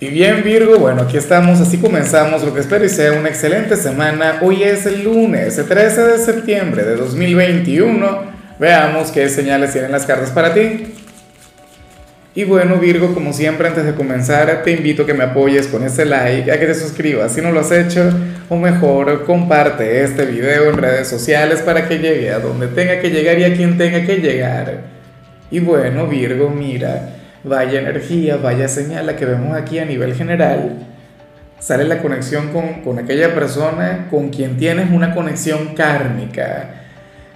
Y bien Virgo, bueno, aquí estamos, así comenzamos lo que espero y sea una excelente semana. Hoy es el lunes, el 13 de septiembre de 2021. Veamos qué señales tienen las cartas para ti. Y bueno Virgo, como siempre antes de comenzar te invito a que me apoyes con ese like, a que te suscribas si no lo has hecho, o mejor comparte este video en redes sociales para que llegue a donde tenga que llegar y a quien tenga que llegar. Y bueno Virgo, mira vaya energía, vaya señal la que vemos aquí a nivel general, sale la conexión con, aquella persona con quien tienes una conexión kármica.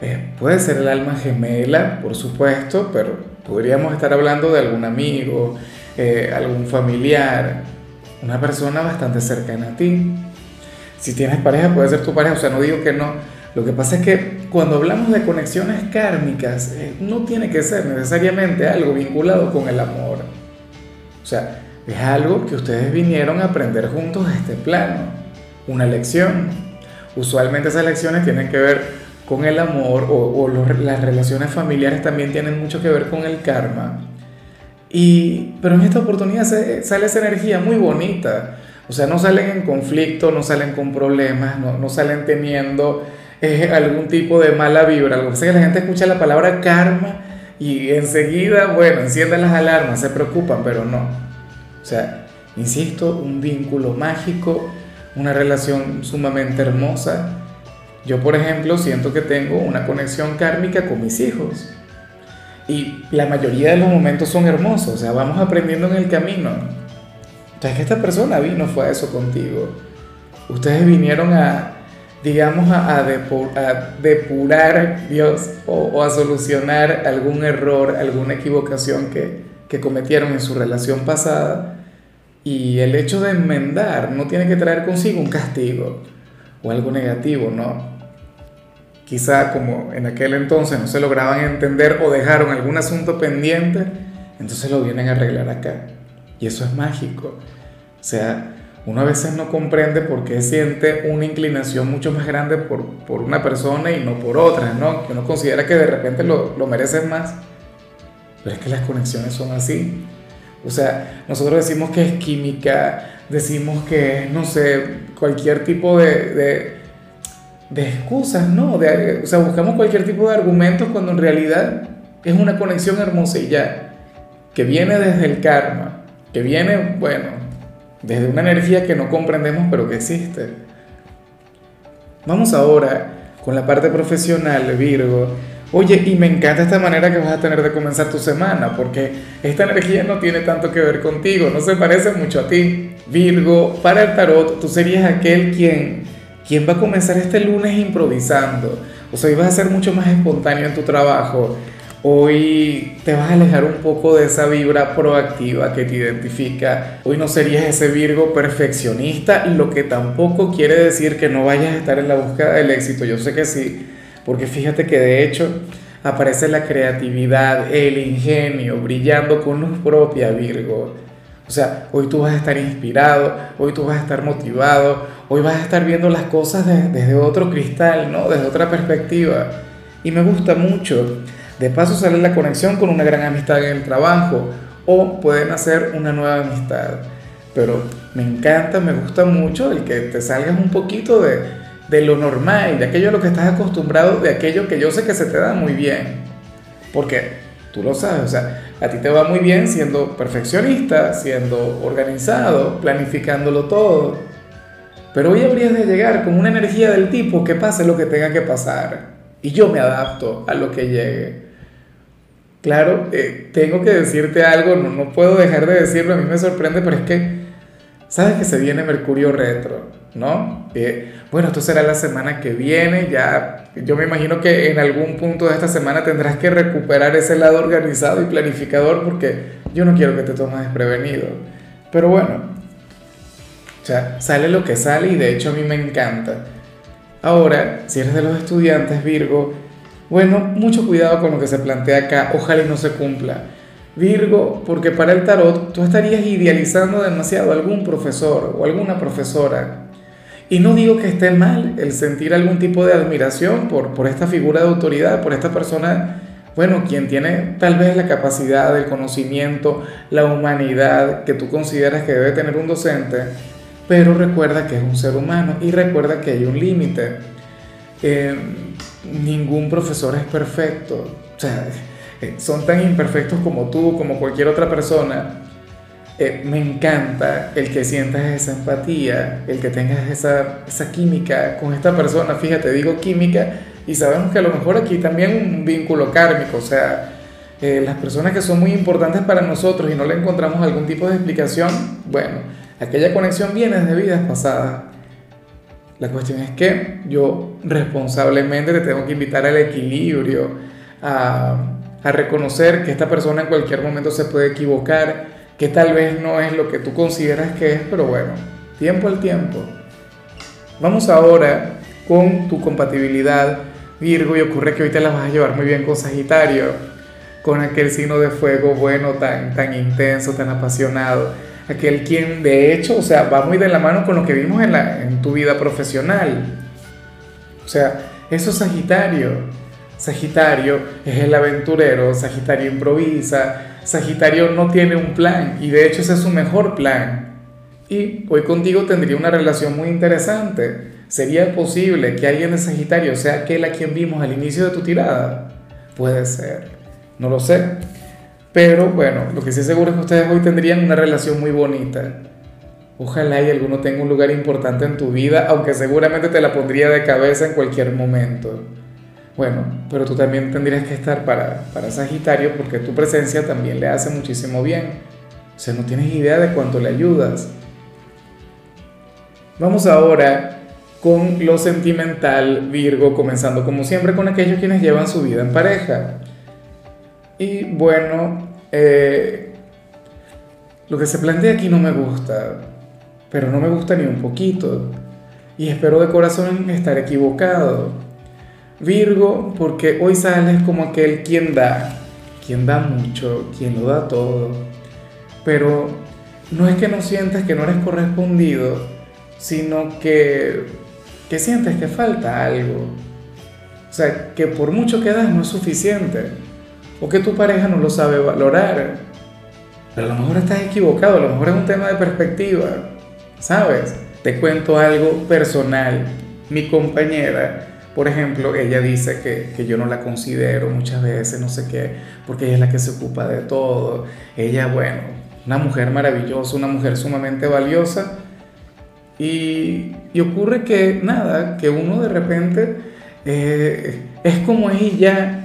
Eh, puede ser el alma gemela, por supuesto, pero podríamos estar hablando de algún amigo, eh, algún familiar, una persona bastante cercana a ti. Si tienes pareja, puede ser tu pareja, o sea, no digo que no, lo que pasa es que cuando hablamos de conexiones kármicas, eh, no tiene que ser necesariamente algo vinculado con el amor. O sea, es algo que ustedes vinieron a aprender juntos a este plano, una lección. Usualmente esas lecciones tienen que ver con el amor o, las relaciones familiares también tienen mucho que ver con el karma. Y, pero en esta oportunidad sale esa energía muy bonita. O sea, no salen en conflicto, no salen con problemas, no, no salen teniendo algún tipo de mala vibra. Lo que pasa es que la gente escucha la palabra karma y enseguida, bueno, encienden las alarmas, se preocupan, pero no. O sea, insisto, un vínculo mágico, una relación sumamente hermosa. Yo, por ejemplo, siento que tengo una conexión kármica con mis hijos. Y la mayoría de los momentos son hermosos, o sea, vamos aprendiendo en el camino. Entonces, que esta persona vino, fue a eso contigo. Ustedes vinieron a, digamos, a, depurar, Dios, o, a solucionar algún error, alguna equivocación que, que cometieron en su relación pasada. Y el hecho de enmendar no tiene que traer consigo un castigo o algo negativo, ¿no? Quizá como en aquel entonces no se lograban entender o dejaron algún asunto pendiente, entonces lo vienen a arreglar acá. Y eso es mágico. O sea, uno a veces no comprende por qué siente una inclinación mucho más grande por, por una persona y no por otra, ¿no? Que uno considera que de repente lo, lo mereces más. Pero es que las conexiones son así. O sea, nosotros decimos que es química, decimos que es, no sé, cualquier tipo de, de, de excusas, ¿no? De, o sea, buscamos cualquier tipo de argumentos cuando en realidad es una conexión hermosa y ya, que viene desde el karma, que viene, bueno, desde una energía que no comprendemos pero que existe. Vamos ahora con la parte profesional, Virgo. Oye, y me encanta esta manera que vas a tener de comenzar tu semana, porque esta energía no tiene tanto que ver contigo, no se parece mucho a ti. Virgo, para el tarot, tú serías aquel quien, quien va a comenzar este lunes improvisando. O sea, hoy vas a ser mucho más espontáneo en tu trabajo. Hoy te vas a alejar un poco de esa vibra proactiva que te identifica. Hoy no serías ese Virgo perfeccionista, lo que tampoco quiere decir que no vayas a estar en la búsqueda del éxito. Yo sé que sí, porque fíjate que de hecho aparece la creatividad, el ingenio brillando con luz propia, Virgo. O sea, hoy tú vas a estar inspirado, hoy tú vas a estar motivado, hoy vas a estar viendo las cosas desde otro cristal, ¿no? Desde otra perspectiva. Y me gusta mucho de paso sale la conexión con una gran amistad en el trabajo o pueden hacer una nueva amistad. Pero me encanta, me gusta mucho el que te salgas un poquito de, de lo normal, de aquello a lo que estás acostumbrado, de aquello que yo sé que se te da muy bien. Porque tú lo sabes, o sea, a ti te va muy bien siendo perfeccionista, siendo organizado, planificándolo todo. Pero hoy habrías de llegar con una energía del tipo que pase lo que tenga que pasar. Y yo me adapto a lo que llegue. Claro, eh, tengo que decirte algo, no, no puedo dejar de decirlo, a mí me sorprende, pero es que, ¿sabes que se viene Mercurio retro? ¿No? Eh, bueno, esto será la semana que viene, ya yo me imagino que en algún punto de esta semana tendrás que recuperar ese lado organizado y planificador porque yo no quiero que te tomes desprevenido. Pero bueno, o sea, sale lo que sale y de hecho a mí me encanta. Ahora, si eres de los estudiantes Virgo, bueno, mucho cuidado con lo que se plantea acá, ojalá no se cumpla. Virgo, porque para el tarot tú estarías idealizando demasiado algún profesor o alguna profesora. Y no digo que esté mal el sentir algún tipo de admiración por, por esta figura de autoridad, por esta persona bueno, quien tiene tal vez la capacidad, el conocimiento, la humanidad que tú consideras que debe tener un docente, pero recuerda que es un ser humano y recuerda que hay un límite. Eh, ningún profesor es perfecto, o sea, eh, son tan imperfectos como tú, como cualquier otra persona. Eh, me encanta el que sientas esa empatía, el que tengas esa, esa química con esta persona. Fíjate, digo química y sabemos que a lo mejor aquí también un vínculo kármico, o sea, eh, las personas que son muy importantes para nosotros y no le encontramos algún tipo de explicación, bueno, aquella conexión viene de vidas pasadas. La cuestión es que yo responsablemente te tengo que invitar al equilibrio, a, reconocer que esta persona en cualquier momento se puede equivocar, que tal vez no es lo que tú consideras que es, pero bueno, tiempo al tiempo. Vamos ahora con tu compatibilidad Virgo y ocurre que hoy te la vas a llevar muy bien con Sagitario, con aquel signo de fuego bueno, tan, tan intenso, tan apasionado, aquel quien de hecho, o sea, va muy de la mano con lo que vimos en, la, en tu vida profesional. O sea, eso es Sagitario. Sagitario es el aventurero, Sagitario improvisa, Sagitario no tiene un plan y de hecho ese es su mejor plan. Y hoy contigo tendría una relación muy interesante ¿Sería posible que alguien de Sagitario sea aquel a quien vimos al inicio de tu tirada? Puede ser, no lo sé. Pero bueno, lo que sí seguro es que ustedes hoy tendrían una relación muy bonita. Ojalá y alguno tenga un lugar importante en tu vida, aunque seguramente te la pondría de cabeza en cualquier momento. Bueno, pero tú también tendrías que estar para, para Sagitario porque tu presencia también le hace muchísimo bien. O sea, no tienes idea de cuánto le ayudas. Vamos ahora con lo sentimental, Virgo, comenzando como siempre con aquellos quienes llevan su vida en pareja. Y bueno, eh, lo que se plantea aquí no me gusta, pero no me gusta ni un poquito. Y espero de corazón estar equivocado. Virgo, porque hoy sales como aquel quien da, quien da mucho, quien lo da todo. Pero no es que no sientas que no eres correspondido, sino que que sientes que falta algo. O sea, que por mucho que das no es suficiente. O que tu pareja no lo sabe valorar. Pero a lo mejor estás equivocado, a lo mejor es un tema de perspectiva. ¿Sabes? Te cuento algo personal. Mi compañera, por ejemplo, ella dice que, que, yo no la considero muchas veces, no sé qué, porque ella es la que se ocupa de todo. Ella, bueno, una mujer maravillosa, una mujer sumamente valiosa, y, ocurre que nada, que uno de repente eh, es como ella,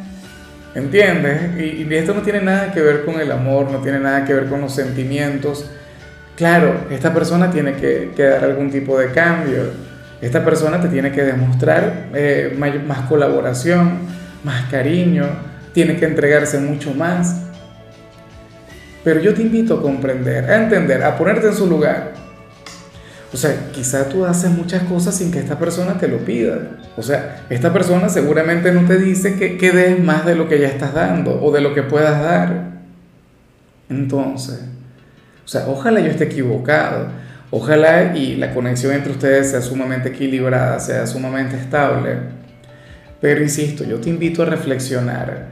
¿entiendes? Y, esto no tiene nada que ver con el amor, no tiene nada que ver con los sentimientos. Claro, esta persona tiene que, dar algún tipo de cambio. Esta persona te tiene que demostrar eh, más colaboración, más cariño, tiene que entregarse mucho más. Pero yo te invito a comprender, a entender, a ponerte en su lugar o sea, quizá tú haces muchas cosas sin que esta persona te lo pida. O sea, esta persona seguramente no te dice que, que des más de lo que ya estás dando o de lo que puedas dar. Entonces, o sea, ojalá yo esté equivocado. Ojalá y la conexión entre ustedes sea sumamente equilibrada, sea sumamente estable. Pero insisto, yo te invito a reflexionar,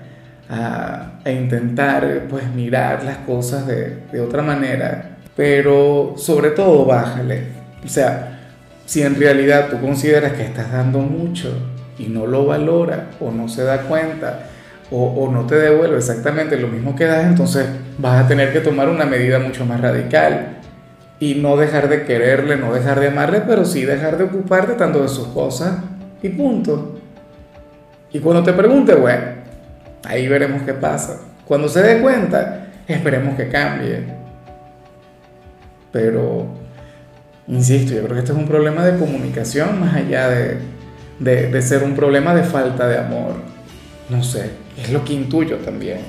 a, a intentar pues mirar las cosas de, de otra manera. Pero sobre todo, bájale o sea, si en realidad tú consideras que estás dando mucho y no lo valora o no se da cuenta o, no te devuelve exactamente lo mismo que das, entonces vas a tener que tomar una medida mucho más radical y no dejar de quererle, no dejar de amarle, pero sí dejar de ocuparte tanto de sus cosas y punto. Y cuando te pregunte, bueno, ahí veremos qué pasa. Cuando se dé cuenta, esperemos que cambie. Pero Insisto, yo creo que este es un problema de comunicación más allá de, de, ser un problema de falta de amor. No sé, es lo que intuyo también.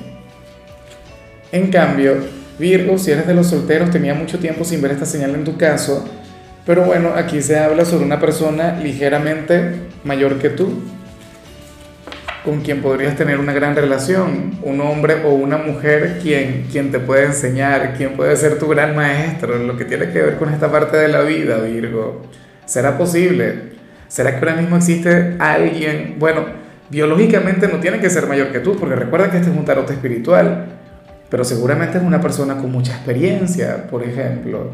En cambio, Virgo, si eres de los solteros, tenía mucho tiempo sin ver esta señal en tu caso, pero bueno, aquí se habla sobre una persona ligeramente mayor que tú, con quien podrías tener una gran relación, un hombre o una mujer quien, quien te puede enseñar, quien puede ser tu gran maestro, lo que tiene que ver con esta parte de la vida, Virgo. ¿Será posible? ¿Será que ahora mismo existe alguien? Bueno, biológicamente no tiene que ser mayor que tú, porque recuerda que este es un tarot espiritual, pero seguramente es una persona con mucha experiencia, por ejemplo.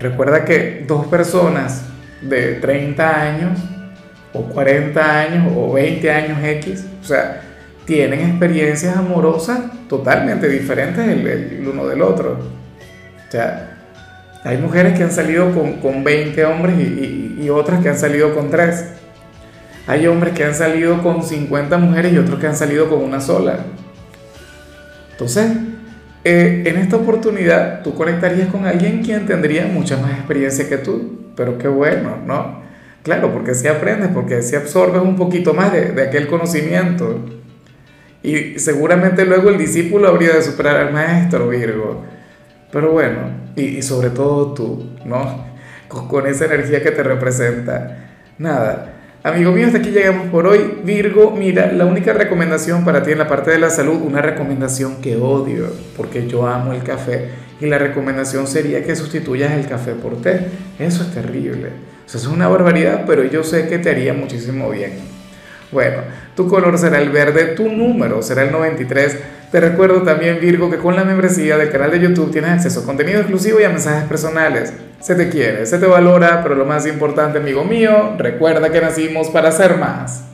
Recuerda que dos personas de 30 años, o 40 años, o 20 años X, o sea, tienen experiencias amorosas totalmente diferentes el, uno del otro. O sea, hay mujeres que han salido con, con 20 hombres y, y, otras que han salido con 3. Hay hombres que han salido con 50 mujeres y otros que han salido con una sola. Entonces, eh, en esta oportunidad tú conectarías con alguien quien tendría mucha más experiencia que tú, pero qué bueno, ¿no? Claro, porque si aprendes, porque si absorbes un poquito más de, aquel conocimiento. Y seguramente luego el discípulo habría de superar al maestro, Virgo. Pero bueno, y, sobre todo tú, ¿no? Con, esa energía que te representa. Nada. Amigo mío, hasta aquí llegamos por hoy. Virgo, mira, la única recomendación para ti en la parte de la salud, una recomendación que odio, porque yo amo el café, y la recomendación sería que sustituyas el café por té. Eso es terrible. Eso es una barbaridad, pero yo sé que te haría muchísimo bien. Bueno, tu color será el verde, tu número será el 93. Te recuerdo también, Virgo, que con la membresía del canal de YouTube tienes acceso a contenido exclusivo y a mensajes personales. Se te quiere, se te valora, pero lo más importante, amigo mío, recuerda que nacimos para ser más.